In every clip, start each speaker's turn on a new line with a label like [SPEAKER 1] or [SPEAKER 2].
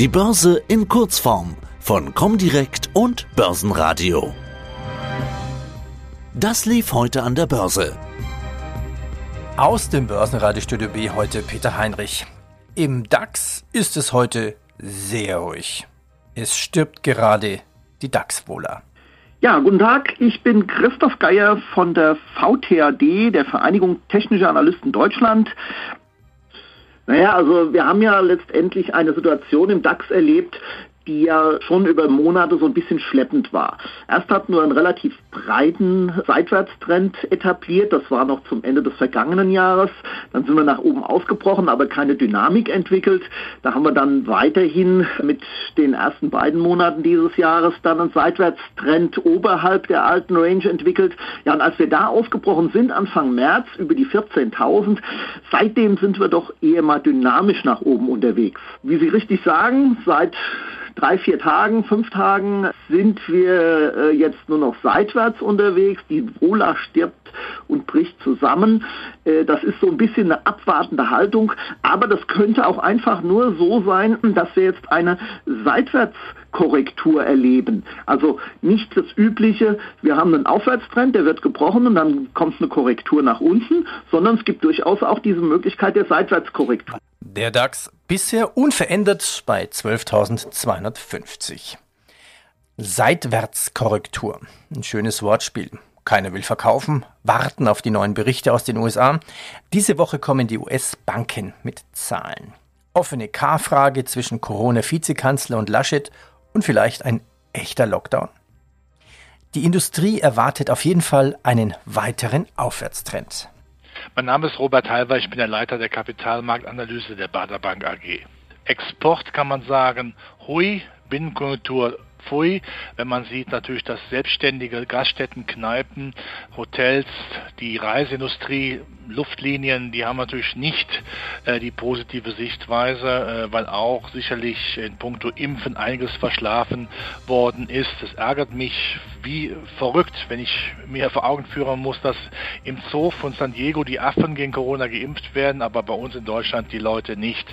[SPEAKER 1] Die Börse in Kurzform von Comdirect und Börsenradio. Das lief heute an der Börse.
[SPEAKER 2] Aus dem Börsenradiostudio B heute Peter Heinrich. Im DAX ist es heute sehr ruhig. Es stirbt gerade die DAX-Wohler.
[SPEAKER 3] Ja, guten Tag. Ich bin Christoph Geier von der VTAD, der Vereinigung Technischer Analysten Deutschland. Naja, also wir haben ja letztendlich eine Situation im DAX erlebt, die ja schon über Monate so ein bisschen schleppend war. Erst hatten wir einen relativ breiten Seitwärtstrend etabliert, das war noch zum Ende des vergangenen Jahres. Dann sind wir nach oben ausgebrochen, aber keine Dynamik entwickelt. Da haben wir dann weiterhin mit den ersten beiden Monaten dieses Jahres dann einen Seitwärtstrend oberhalb der alten Range entwickelt. Ja, und als wir da ausgebrochen sind, Anfang März über die 14.000, seitdem sind wir doch eher mal dynamisch nach oben unterwegs. Wie Sie richtig sagen, seit drei, vier Tagen, fünf Tagen sind wir äh, jetzt nur noch seitwärts unterwegs. Die Wohler stirbt und bricht zusammen. Äh, das ist so ein bisschen eine abwartende Haltung, aber das könnte auch einfach nur so sein, dass wir jetzt eine Seitwärtskorrektur erleben. Also nicht das übliche, wir haben einen Aufwärtstrend, der wird gebrochen und dann kommt eine Korrektur nach unten, sondern es gibt durchaus auch diese Möglichkeit der Seitwärtskorrektur.
[SPEAKER 2] Der DAX bisher unverändert bei 12.250. Seitwärtskorrektur. Ein schönes Wortspiel. Keiner will verkaufen, warten auf die neuen Berichte aus den USA. Diese Woche kommen die US-Banken mit Zahlen. Offene K-Frage zwischen Corona-Vizekanzler und Laschet und vielleicht ein echter Lockdown. Die Industrie erwartet auf jeden Fall einen weiteren Aufwärtstrend.
[SPEAKER 4] Mein Name ist Robert Halver, ich bin der Leiter der Kapitalmarktanalyse der Bader Bank AG. Export kann man sagen, hui, Binnenkonjunktur Pfui, wenn man sieht natürlich, dass selbstständige Gaststätten, Kneipen, Hotels, die Reiseindustrie, Luftlinien, die haben natürlich nicht äh, die positive Sichtweise, äh, weil auch sicherlich in puncto Impfen einiges verschlafen worden ist. Es ärgert mich wie verrückt, wenn ich mir vor Augen führen muss, dass im Zoo von San Diego die Affen gegen Corona geimpft werden, aber bei uns in Deutschland die Leute nicht.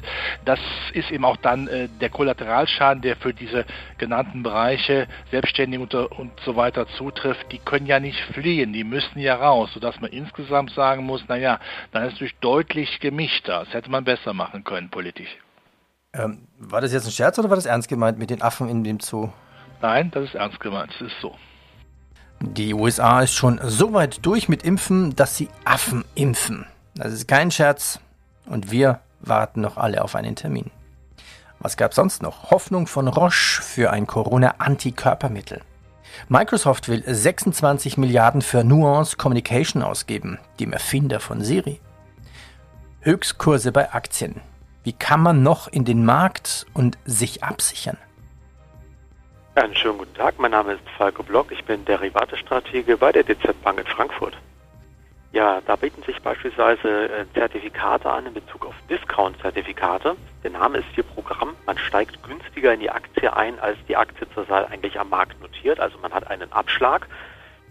[SPEAKER 4] Das ist eben auch dann äh, der Kollateralschaden, der für diese genannten Bereiche Bereiche, Selbstständige und, und so weiter zutrifft, die können ja nicht fliehen, die müssen ja raus, sodass man insgesamt sagen muss, naja, dann ist es natürlich deutlich gemischter. Das hätte man besser machen können politisch.
[SPEAKER 2] Ähm, war das jetzt ein Scherz oder war das ernst gemeint mit den Affen in dem Zoo?
[SPEAKER 4] Nein, das ist ernst gemeint, es ist so.
[SPEAKER 2] Die USA ist schon so weit durch mit Impfen, dass sie Affen impfen. Das ist kein Scherz und wir warten noch alle auf einen Termin. Was gab sonst noch? Hoffnung von Roche für ein Corona-Antikörpermittel. Microsoft will 26 Milliarden für Nuance Communication ausgeben, dem Erfinder von Siri. Höchstkurse bei Aktien. Wie kann man noch in den Markt und sich absichern?
[SPEAKER 5] Einen schönen guten Tag, mein Name ist Falco Block, ich bin Derivatestratege bei der DZ Bank in Frankfurt. Ja, da bieten sich beispielsweise äh, Zertifikate an in Bezug auf Discount-Zertifikate. Der Name ist hier Programm. Man steigt günstiger in die Aktie ein, als die Aktie zurzeit eigentlich am Markt notiert. Also man hat einen Abschlag.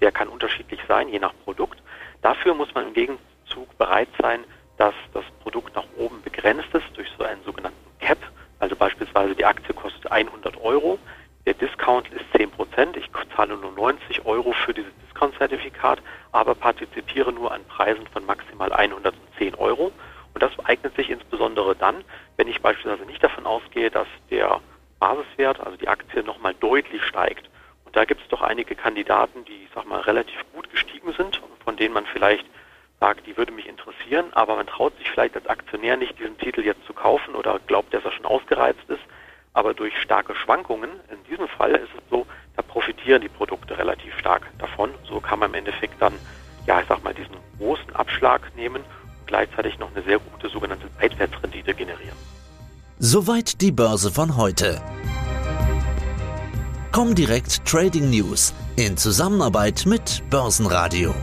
[SPEAKER 5] Der kann unterschiedlich sein, je nach Produkt. Dafür muss man im Gegenzug bereit sein, dass das Produkt nach oben begrenzt ist durch so einen sogenannten Cap. Also beispielsweise die Aktie kostet 100 Euro. Der Discount ist 10 Prozent. Zahle nur 90 Euro für dieses Discount-Zertifikat, aber partizipiere nur an Preisen von maximal 110 Euro. Und das eignet sich insbesondere dann, wenn ich beispielsweise nicht davon ausgehe, dass der Basiswert, also die Aktie, nochmal deutlich steigt. Und da gibt es doch einige Kandidaten, die, ich sag mal, relativ gut gestiegen sind, von denen man vielleicht sagt, die würde mich interessieren, aber man traut sich vielleicht als Aktionär nicht, diesen Titel jetzt zu kaufen oder glaubt, dass er schon ausgereizt ist aber durch starke Schwankungen, in diesem Fall ist es so, da profitieren die Produkte relativ stark davon. So kann man im Endeffekt dann, ja, ich sag mal, diesen großen Abschlag nehmen und gleichzeitig noch eine sehr gute sogenannte Seitwärtsrendite generieren.
[SPEAKER 1] Soweit die Börse von heute. Comdirect Trading News in Zusammenarbeit mit Börsenradio.